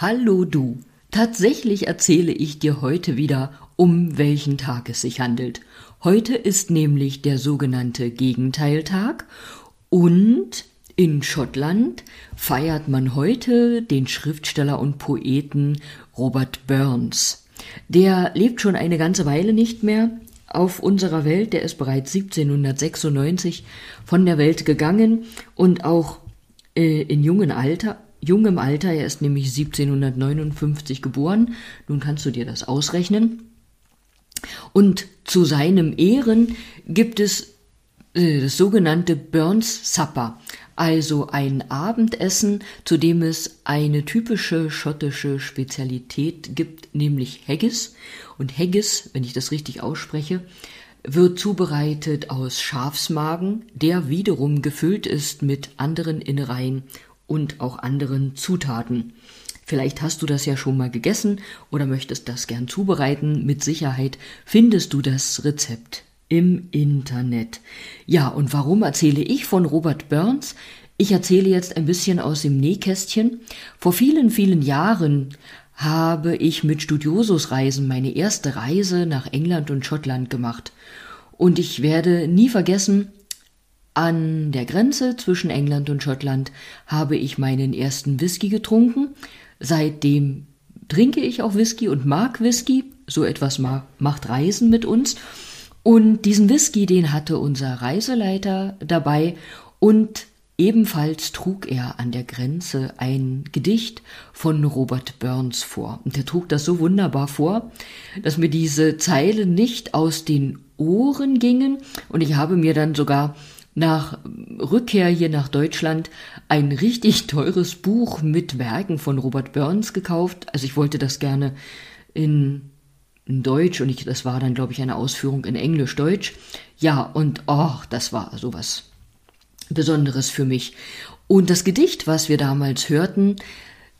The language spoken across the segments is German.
Hallo du. Tatsächlich erzähle ich dir heute wieder, um welchen Tag es sich handelt. Heute ist nämlich der sogenannte Gegenteiltag und in Schottland feiert man heute den Schriftsteller und Poeten Robert Burns. Der lebt schon eine ganze Weile nicht mehr auf unserer Welt, der ist bereits 1796 von der Welt gegangen und auch äh, in jungen Alter, jungem Alter, er ist nämlich 1759 geboren, nun kannst du dir das ausrechnen. Und zu seinem Ehren gibt es äh, das sogenannte Burns Supper, also ein Abendessen, zu dem es eine typische schottische Spezialität gibt, nämlich Haggis. Und Haggis, wenn ich das richtig ausspreche, wird zubereitet aus Schafsmagen, der wiederum gefüllt ist mit anderen Innereien und auch anderen Zutaten. Vielleicht hast du das ja schon mal gegessen oder möchtest das gern zubereiten. Mit Sicherheit findest du das Rezept im Internet. Ja, und warum erzähle ich von Robert Burns? Ich erzähle jetzt ein bisschen aus dem Nähkästchen. Vor vielen, vielen Jahren habe ich mit Studiosusreisen meine erste Reise nach England und Schottland gemacht. Und ich werde nie vergessen, an der Grenze zwischen England und Schottland habe ich meinen ersten Whisky getrunken. Seitdem trinke ich auch Whisky und mag Whisky. So etwas macht Reisen mit uns. Und diesen Whisky, den hatte unser Reiseleiter dabei und ebenfalls trug er an der Grenze ein Gedicht von Robert Burns vor. Und er trug das so wunderbar vor, dass mir diese Zeilen nicht aus den Ohren gingen und ich habe mir dann sogar nach Rückkehr hier nach Deutschland ein richtig teures Buch mit Werken von Robert Burns gekauft. Also ich wollte das gerne in in Deutsch und ich, das war dann, glaube ich, eine Ausführung in Englisch-Deutsch. Ja, und oh, das war sowas Besonderes für mich. Und das Gedicht, was wir damals hörten,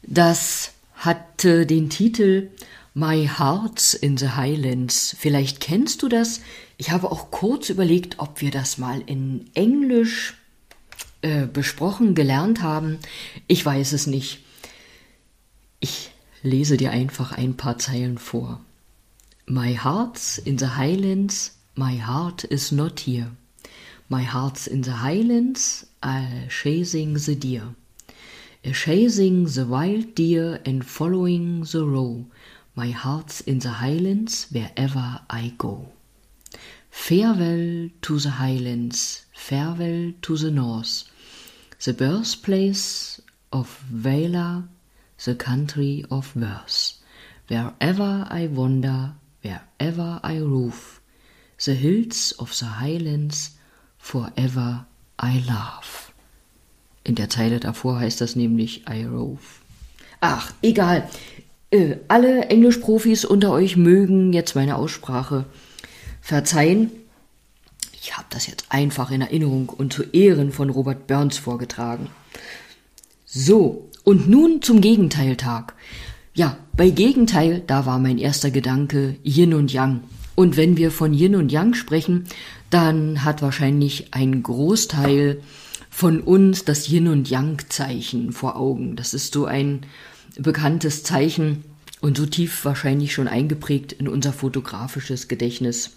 das hatte den Titel My Heart's in the Highlands. Vielleicht kennst du das. Ich habe auch kurz überlegt, ob wir das mal in Englisch äh, besprochen, gelernt haben. Ich weiß es nicht. Ich lese dir einfach ein paar Zeilen vor. My heart's in the highlands, my heart is not here. My heart's in the highlands, a chasing the deer. A chasing the wild deer and following the roe. My heart's in the highlands wherever I go. Farewell to the highlands, farewell to the north, the birthplace of Valor, the country of verse. Wherever I wander, wherever I rove, the hills of the highlands forever I love. In der Zeile davor heißt das nämlich I rove. Ach, egal. Äh, alle Englischprofis unter euch mögen jetzt meine Aussprache verzeihen. Ich habe das jetzt einfach in Erinnerung und zu Ehren von Robert Burns vorgetragen. So, und nun zum Gegenteiltag. Ja, bei Gegenteil, da war mein erster Gedanke Yin und Yang. Und wenn wir von Yin und Yang sprechen, dann hat wahrscheinlich ein Großteil von uns das Yin und Yang Zeichen vor Augen. Das ist so ein bekanntes Zeichen und so tief wahrscheinlich schon eingeprägt in unser fotografisches Gedächtnis.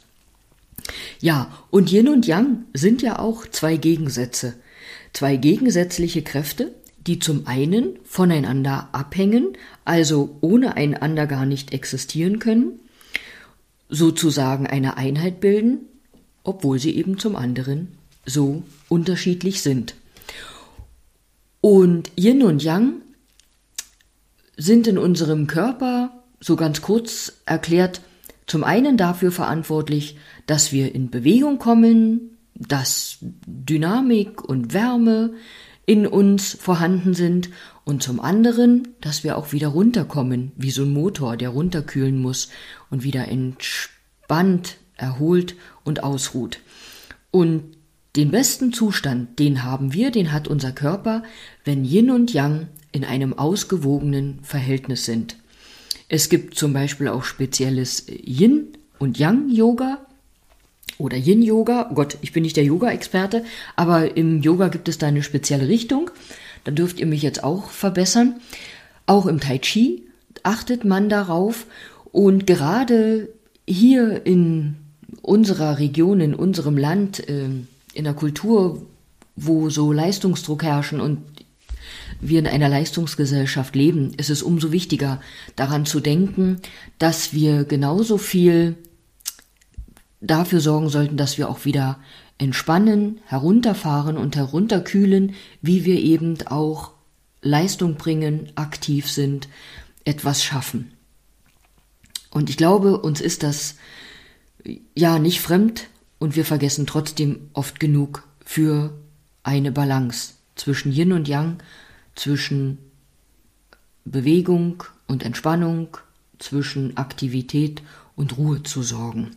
Ja, und Yin und Yang sind ja auch zwei Gegensätze, zwei gegensätzliche Kräfte, die zum einen voneinander abhängen, also ohne einander gar nicht existieren können, sozusagen eine Einheit bilden, obwohl sie eben zum anderen so unterschiedlich sind. Und Yin und Yang sind in unserem Körper, so ganz kurz erklärt, zum einen dafür verantwortlich, dass wir in Bewegung kommen, dass Dynamik und Wärme in uns vorhanden sind und zum anderen, dass wir auch wieder runterkommen, wie so ein Motor, der runterkühlen muss und wieder entspannt, erholt und ausruht. Und den besten Zustand, den haben wir, den hat unser Körper, wenn Yin und Yang in einem ausgewogenen Verhältnis sind. Es gibt zum Beispiel auch spezielles Yin und Yang Yoga, oder Yin-Yoga. Oh Gott, ich bin nicht der Yoga-Experte, aber im Yoga gibt es da eine spezielle Richtung. Da dürft ihr mich jetzt auch verbessern. Auch im Tai Chi achtet man darauf und gerade hier in unserer Region, in unserem Land, ähm, in der Kultur, wo so Leistungsdruck herrschen und wir in einer Leistungsgesellschaft leben, ist es umso wichtiger, daran zu denken, dass wir genauso viel dafür sorgen sollten, dass wir auch wieder entspannen, herunterfahren und herunterkühlen, wie wir eben auch Leistung bringen, aktiv sind, etwas schaffen. Und ich glaube, uns ist das ja nicht fremd und wir vergessen trotzdem oft genug für eine Balance zwischen Yin und Yang, zwischen Bewegung und Entspannung, zwischen Aktivität und Ruhe zu sorgen.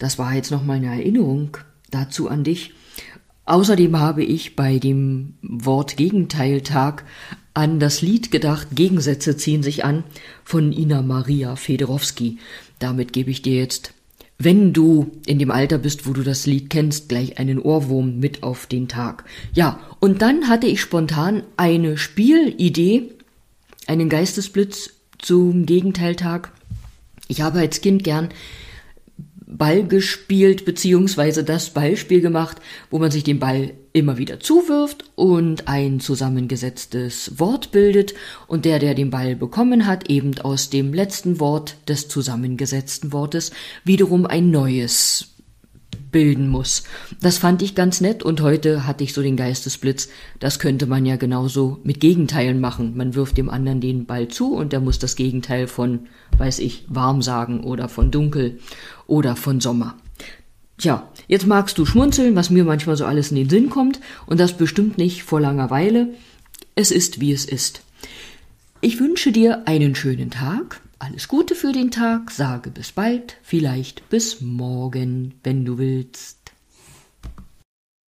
Das war jetzt nochmal eine Erinnerung dazu an dich. Außerdem habe ich bei dem Wort Gegenteiltag an das Lied gedacht, Gegensätze ziehen sich an, von Ina Maria Federowski. Damit gebe ich dir jetzt, wenn du in dem Alter bist, wo du das Lied kennst, gleich einen Ohrwurm mit auf den Tag. Ja, und dann hatte ich spontan eine Spielidee, einen Geistesblitz zum Gegenteiltag. Ich habe als Kind gern Ball gespielt, beziehungsweise das Ballspiel gemacht, wo man sich den Ball immer wieder zuwirft und ein zusammengesetztes Wort bildet. Und der, der den Ball bekommen hat, eben aus dem letzten Wort des zusammengesetzten Wortes wiederum ein neues bilden muss. Das fand ich ganz nett und heute hatte ich so den Geistesblitz, das könnte man ja genauso mit Gegenteilen machen. Man wirft dem anderen den Ball zu und der muss das Gegenteil von, weiß ich, warm sagen oder von dunkel oder von Sommer. Tja, jetzt magst du schmunzeln, was mir manchmal so alles in den Sinn kommt und das bestimmt nicht vor langer Weile. Es ist, wie es ist. Ich wünsche dir einen schönen Tag alles Gute für den Tag, sage bis bald, vielleicht bis morgen, wenn du willst.